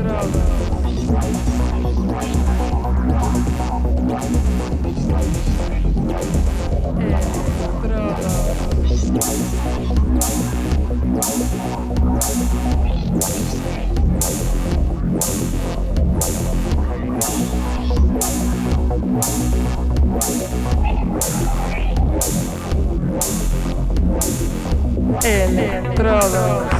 Entrada. É, Electrodos.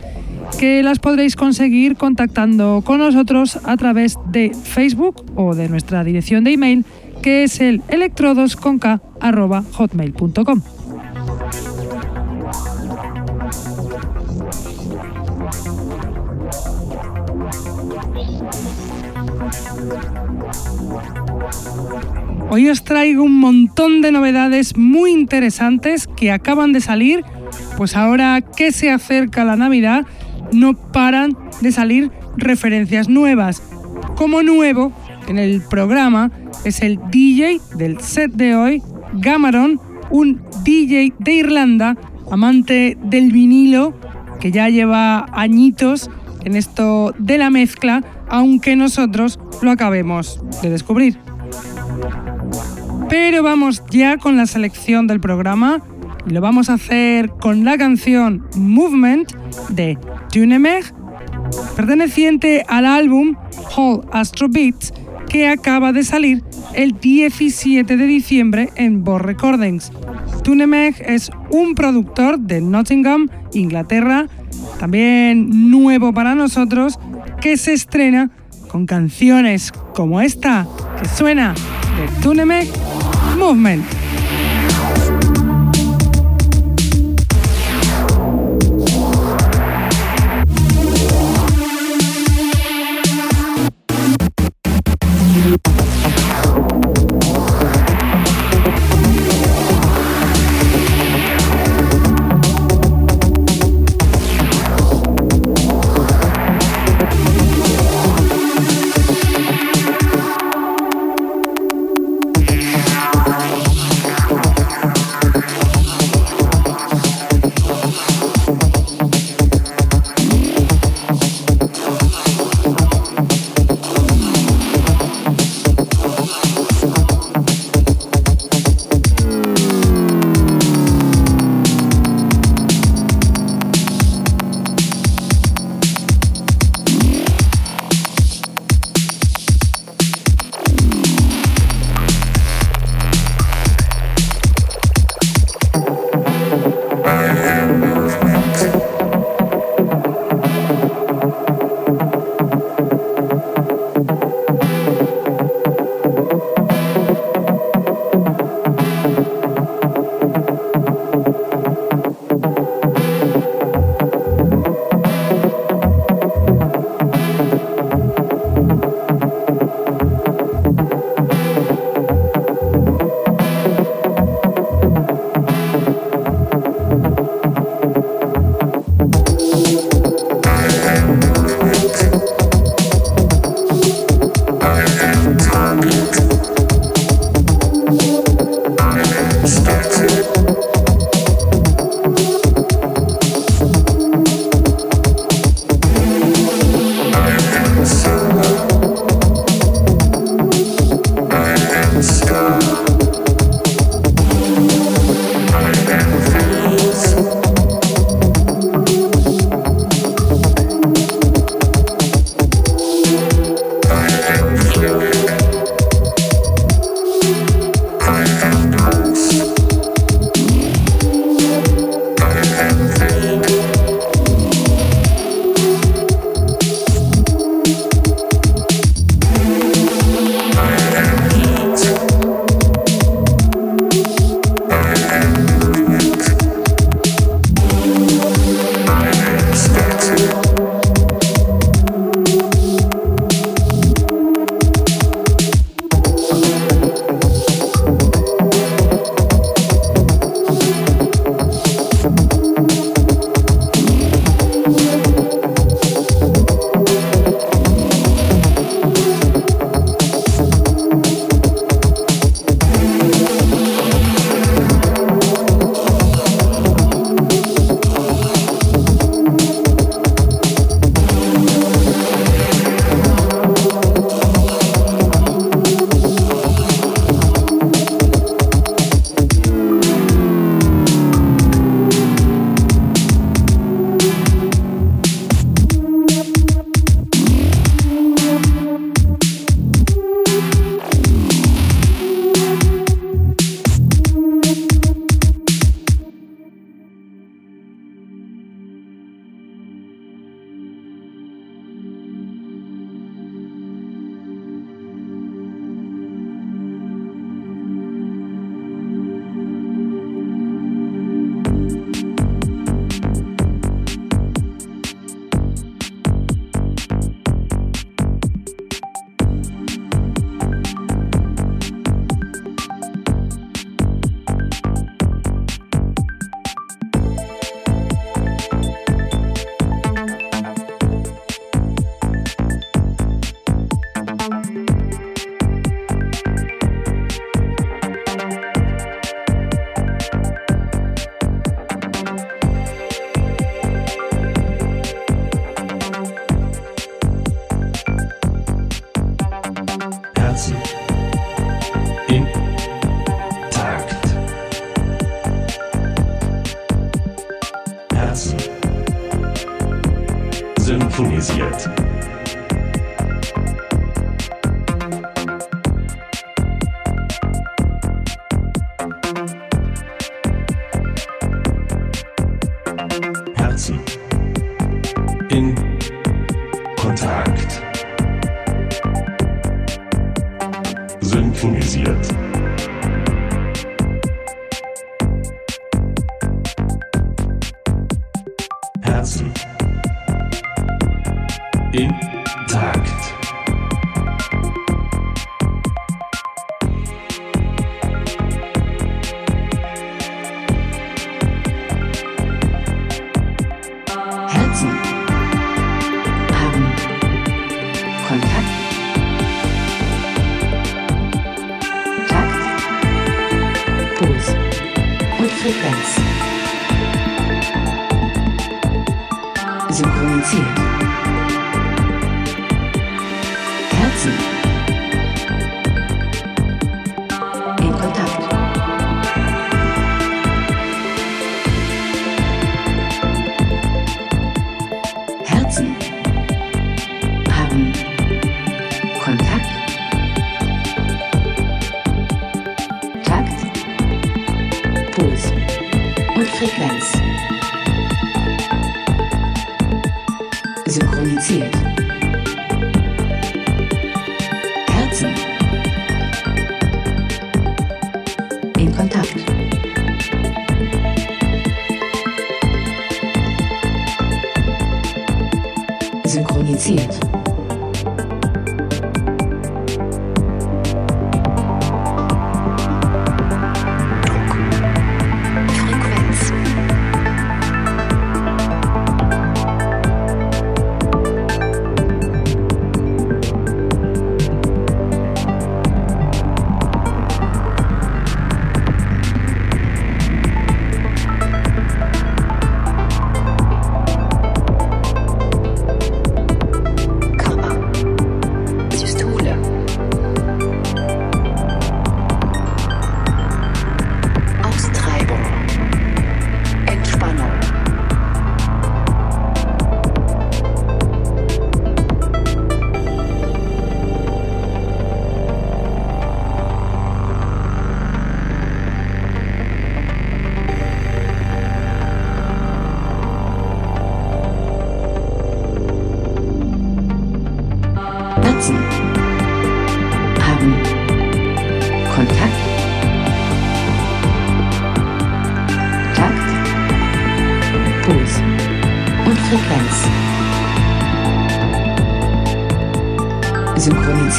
que las podréis conseguir contactando con nosotros a través de Facebook o de nuestra dirección de email que es el electrodosconk.hotmail.com. Hoy os traigo un montón de novedades muy interesantes que acaban de salir, pues ahora que se acerca la Navidad, no paran de salir referencias nuevas. Como nuevo en el programa es el DJ del set de hoy, Gamaron, un DJ de Irlanda, amante del vinilo, que ya lleva añitos en esto de la mezcla, aunque nosotros lo acabemos de descubrir. Pero vamos ya con la selección del programa y lo vamos a hacer con la canción Movement de Tunemeg, perteneciente al álbum Whole Astro Beats que acaba de salir el 17 de diciembre en Boss Recordings. Tunemeg es un productor de Nottingham, Inglaterra, también nuevo para nosotros, que se estrena con canciones como esta que suena de Tunemeg Movement.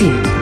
You.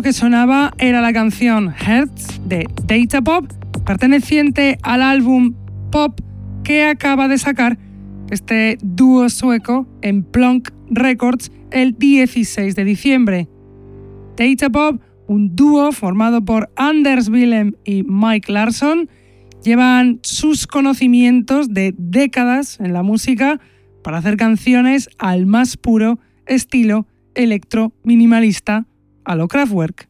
Que sonaba era la canción Hertz de Data Pop, perteneciente al álbum Pop que acaba de sacar este dúo sueco en Plonk Records el 16 de diciembre. Data Pop, un dúo formado por Anders Willem y Mike Larson, llevan sus conocimientos de décadas en la música para hacer canciones al más puro estilo electro minimalista a lo Kraftwerk.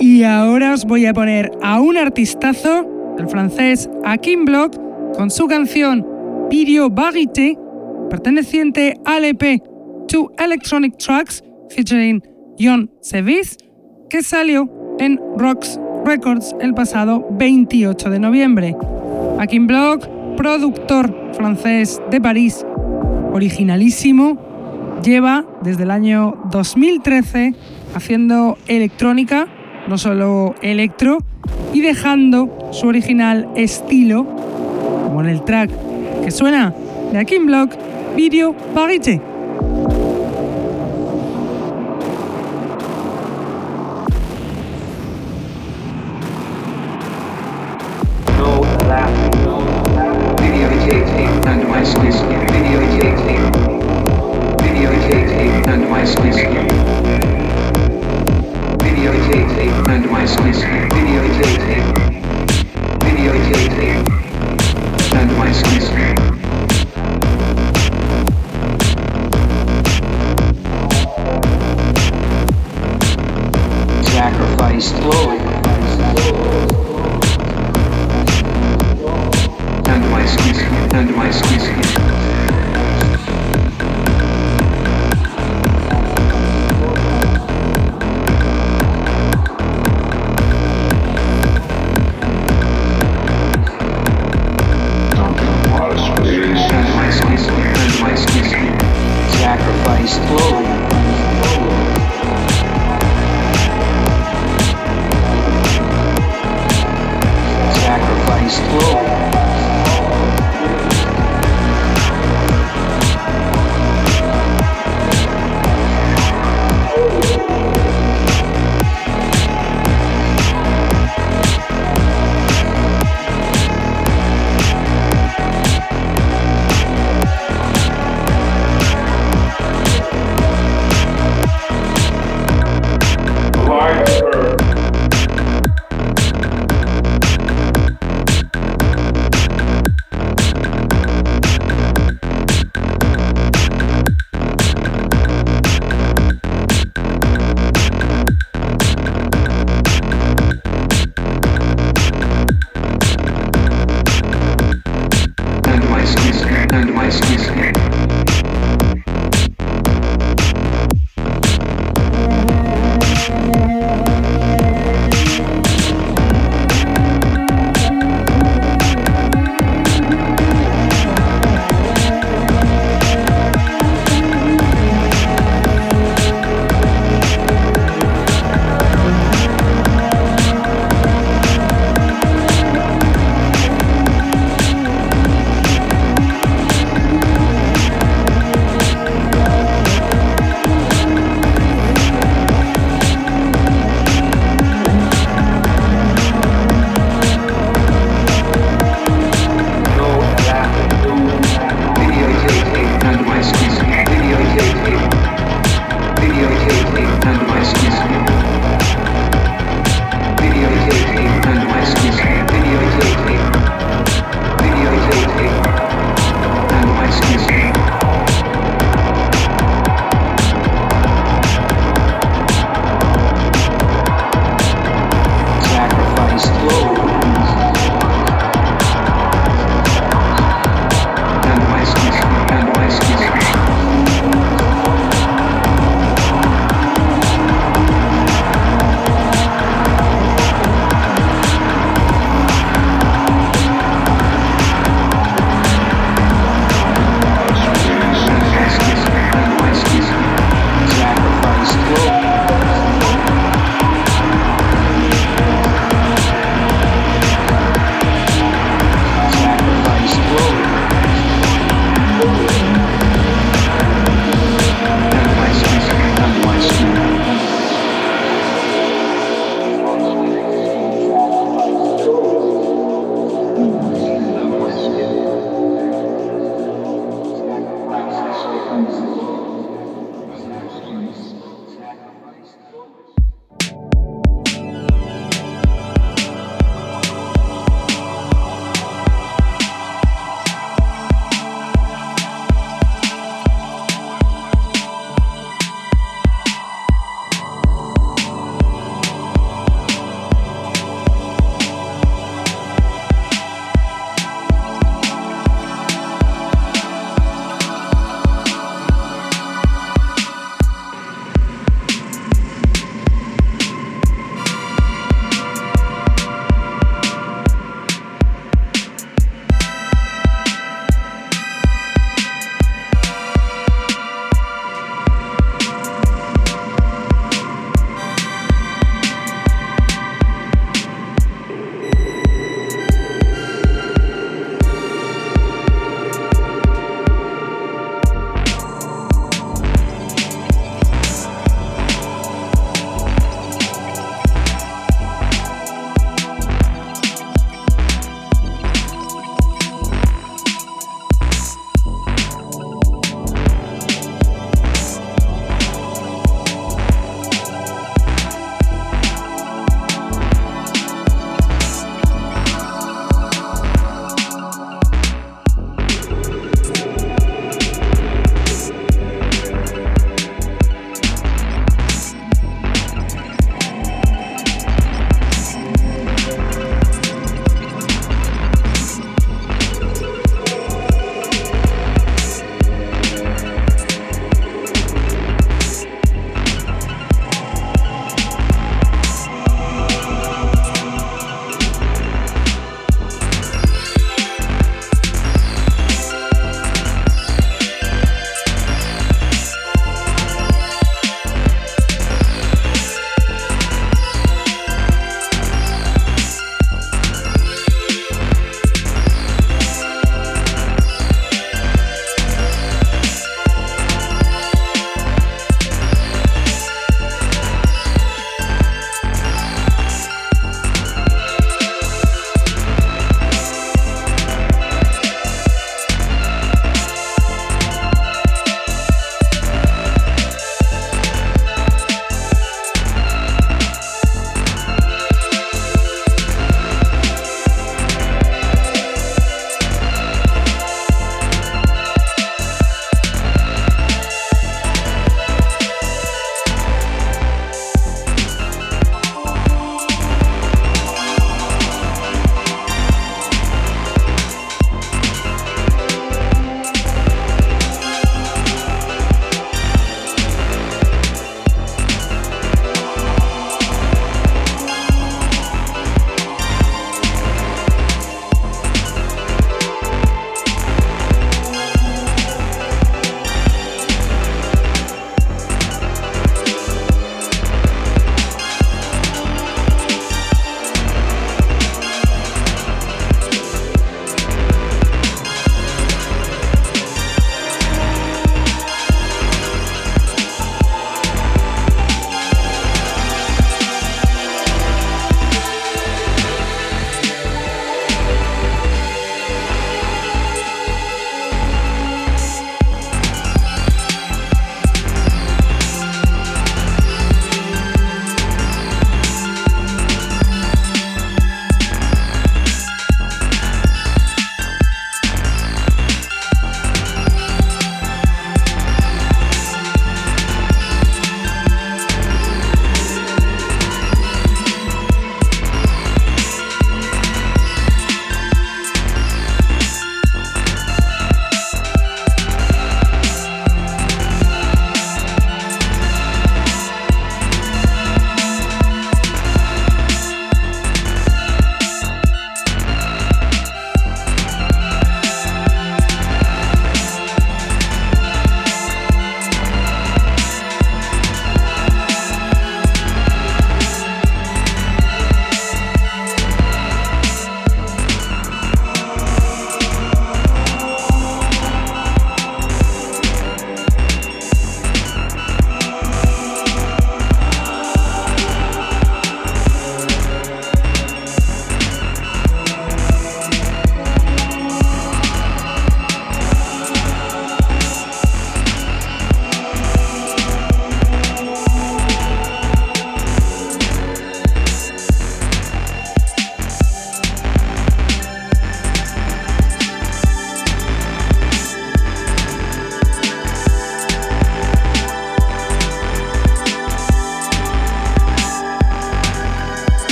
Y ahora os voy a poner a un artistazo, el francés Akim Block, con su canción Video Barité, perteneciente al EP To Electronic Tracks, featuring Jon Sevis, que salió en Rocks Records el pasado 28 de noviembre. Akim Block, productor francés de París, originalísimo, lleva desde el año 2013 haciendo electrónica no solo electro, y dejando su original estilo, como en el track que suena de Akin Block, Video Parité. Christmas.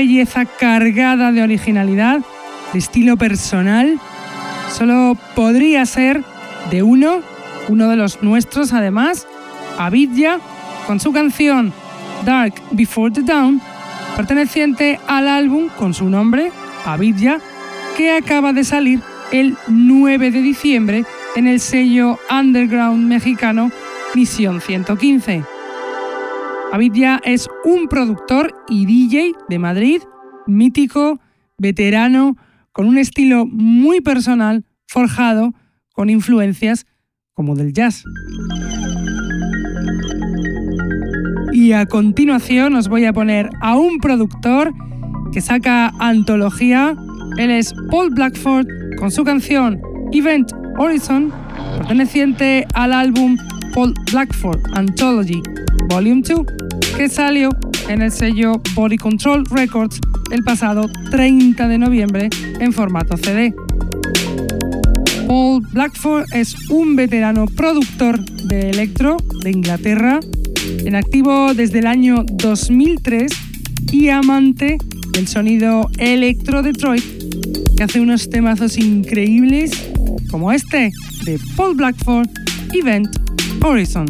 Belleza cargada de originalidad, de estilo personal, solo podría ser de uno, uno de los nuestros además, Avidya, con su canción Dark Before the Dawn, perteneciente al álbum con su nombre, Avidya, que acaba de salir el 9 de diciembre en el sello underground mexicano Misión 115. Avidya es un productor y DJ de Madrid, mítico, veterano, con un estilo muy personal, forjado con influencias como del jazz. Y a continuación os voy a poner a un productor que saca antología. Él es Paul Blackford con su canción Event Horizon, perteneciente al álbum Paul Blackford Anthology Volume 2, que salió en el sello Body Control Records el pasado 30 de noviembre en formato CD. Paul Blackford es un veterano productor de electro de Inglaterra, en activo desde el año 2003 y amante del sonido electro Detroit, que hace unos temazos increíbles como este de Paul Blackford, Event Horizon.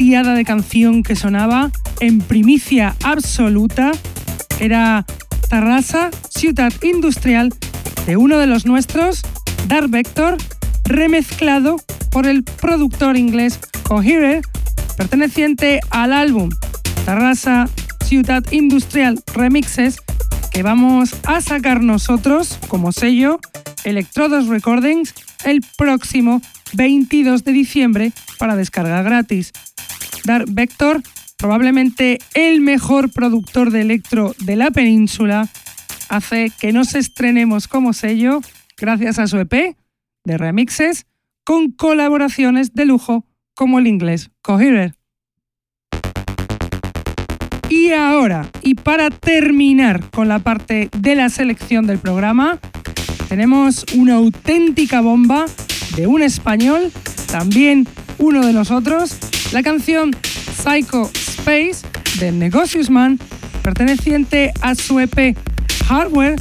Bestiada de canción que sonaba en primicia absoluta era Tarrasa, ciudad industrial de uno de los nuestros, Dark Vector, remezclado por el productor inglés Coherer, perteneciente al álbum Tarrasa, ciudad industrial remixes que vamos a sacar nosotros como sello Electrodos Recordings el próximo 22 de diciembre para descarga gratis. Vector, probablemente el mejor productor de electro de la península, hace que nos estrenemos como sello gracias a su EP de remixes con colaboraciones de lujo como el inglés Coherer. Y ahora, y para terminar con la parte de la selección del programa, tenemos una auténtica bomba de un español, también uno de nosotros, la canción Psycho Space de Negocius Man, perteneciente a su EP Hardware,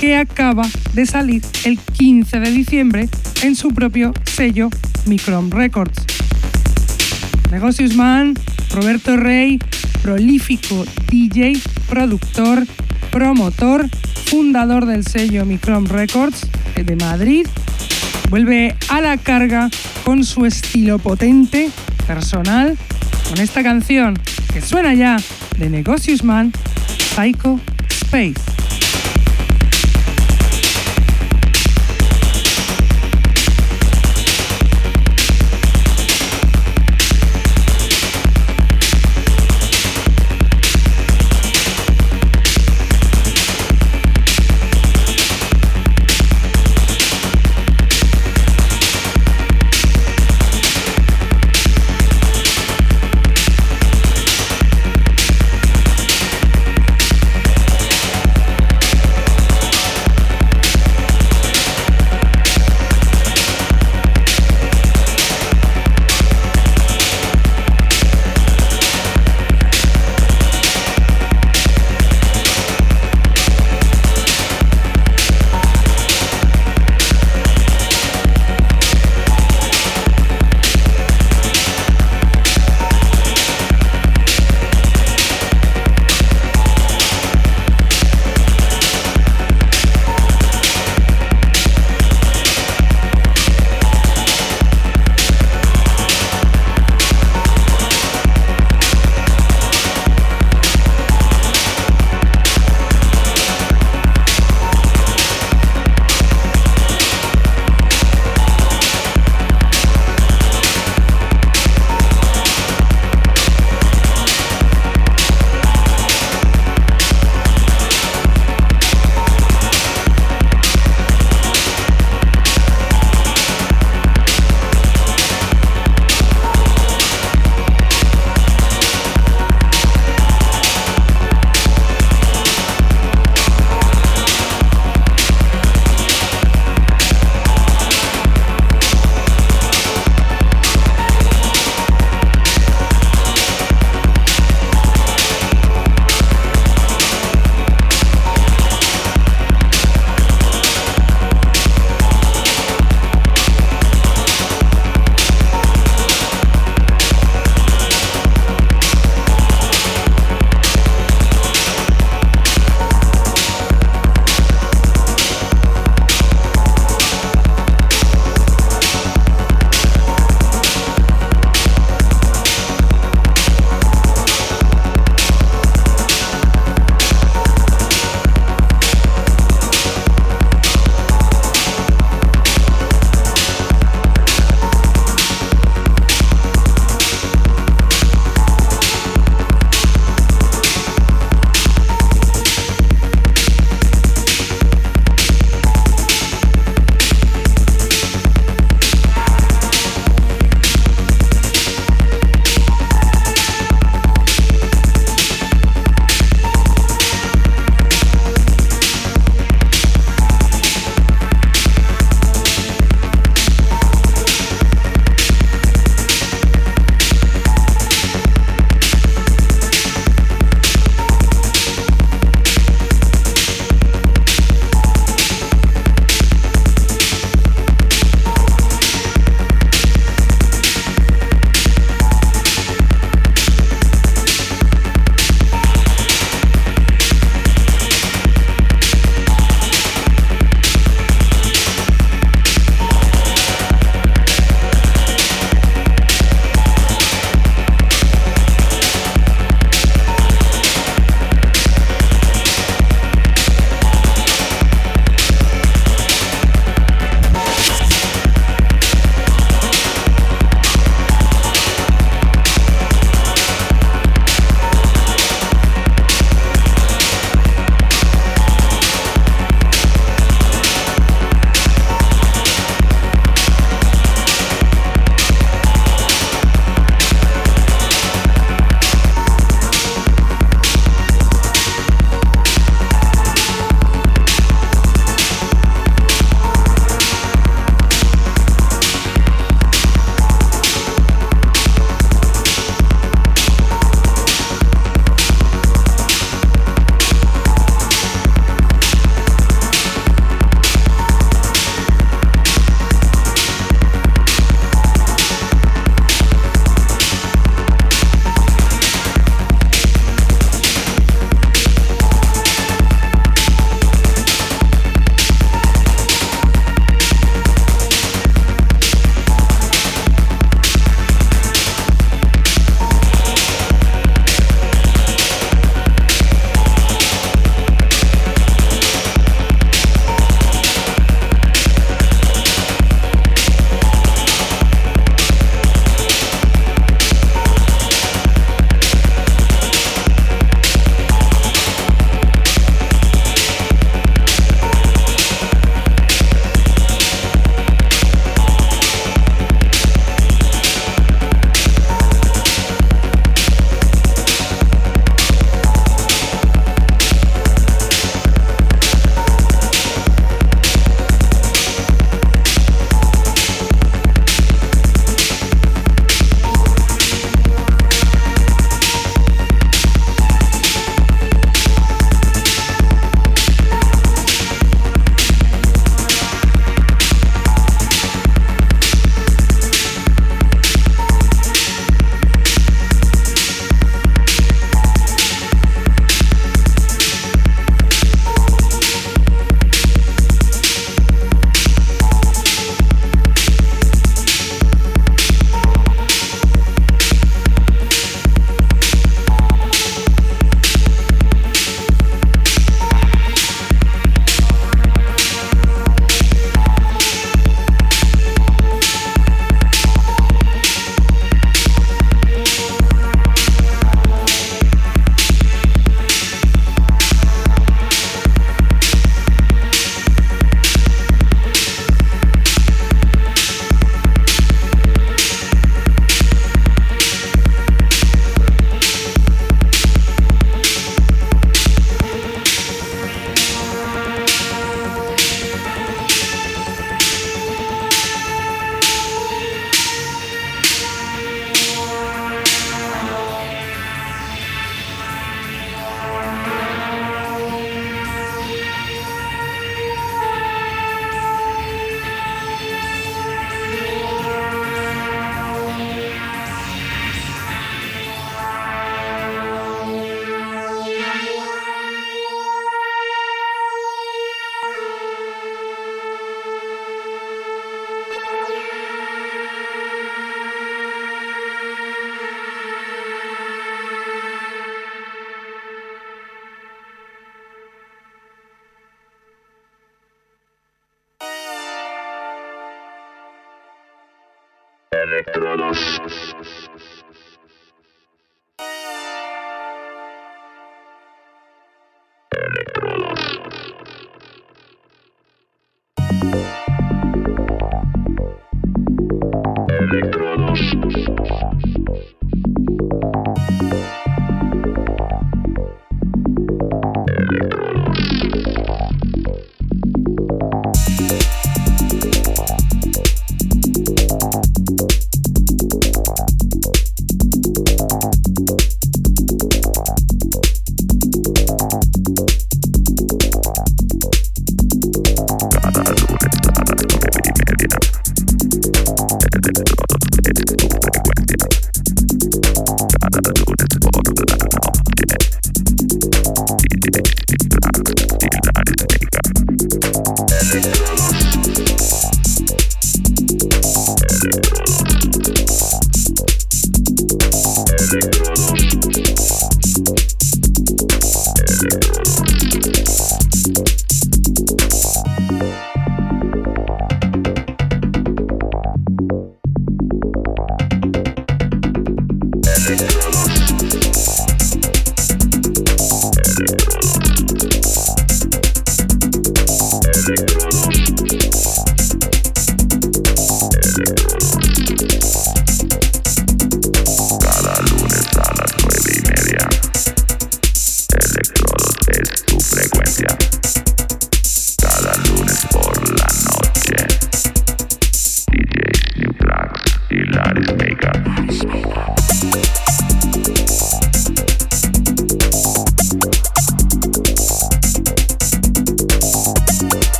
que acaba de salir el 15 de diciembre en su propio sello Micron Records. Negocius Man, Roberto Rey, prolífico DJ, productor, promotor, fundador del sello Micron Records de Madrid, vuelve a la carga con su estilo potente, personal, con esta canción que suena ya de Negocius Man, Psycho Space.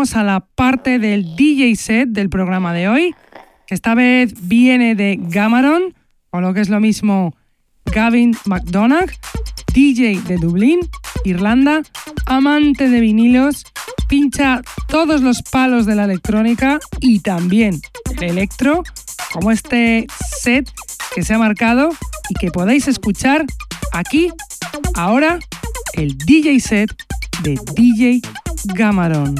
A la parte del DJ set del programa de hoy, que esta vez viene de Gamaron, o lo que es lo mismo Gavin McDonagh, DJ de Dublín, Irlanda, amante de vinilos, pincha todos los palos de la electrónica y también el electro, como este set que se ha marcado y que podéis escuchar aquí, ahora, el DJ set de DJ Gamaron.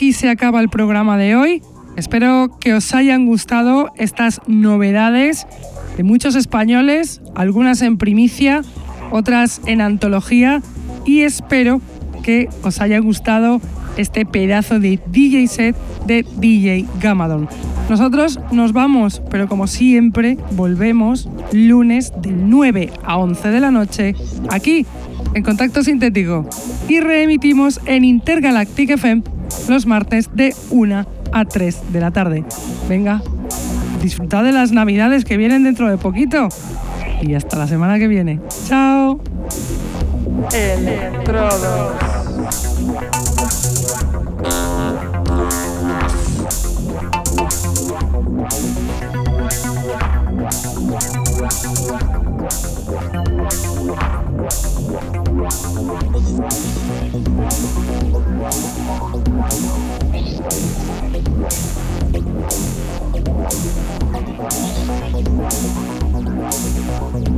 Aquí se acaba el programa de hoy. Espero que os hayan gustado estas novedades de muchos españoles, algunas en primicia, otras en antología y espero que os haya gustado este pedazo de DJ set de DJ Gamadon. Nosotros nos vamos, pero como siempre volvemos lunes de 9 a 11 de la noche aquí en Contacto Sintético y reemitimos en Intergalactic FM los martes de 1 a 3 de la tarde. Venga, disfrutad de las navidades que vienen dentro de poquito y hasta la semana que viene. Chao.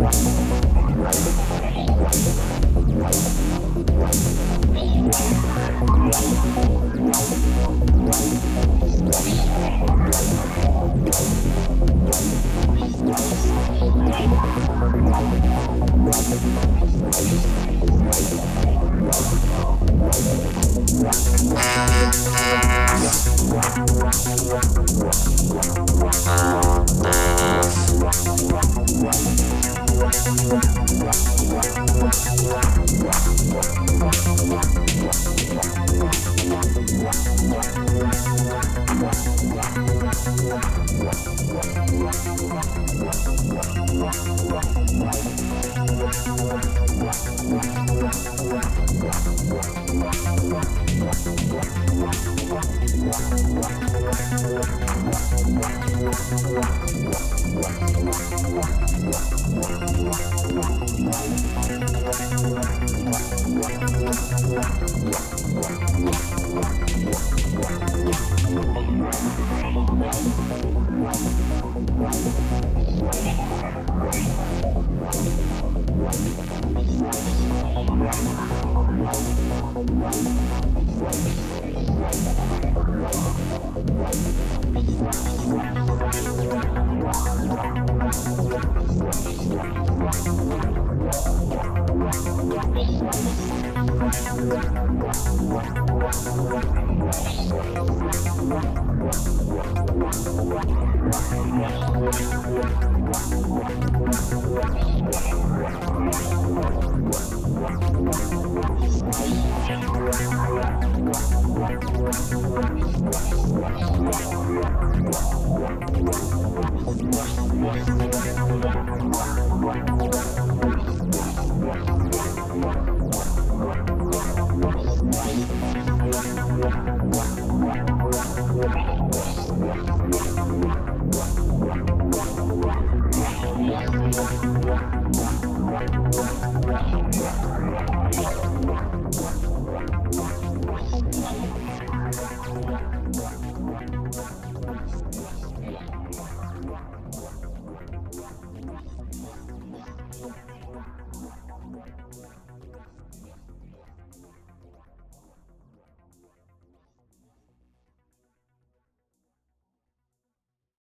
Thank you.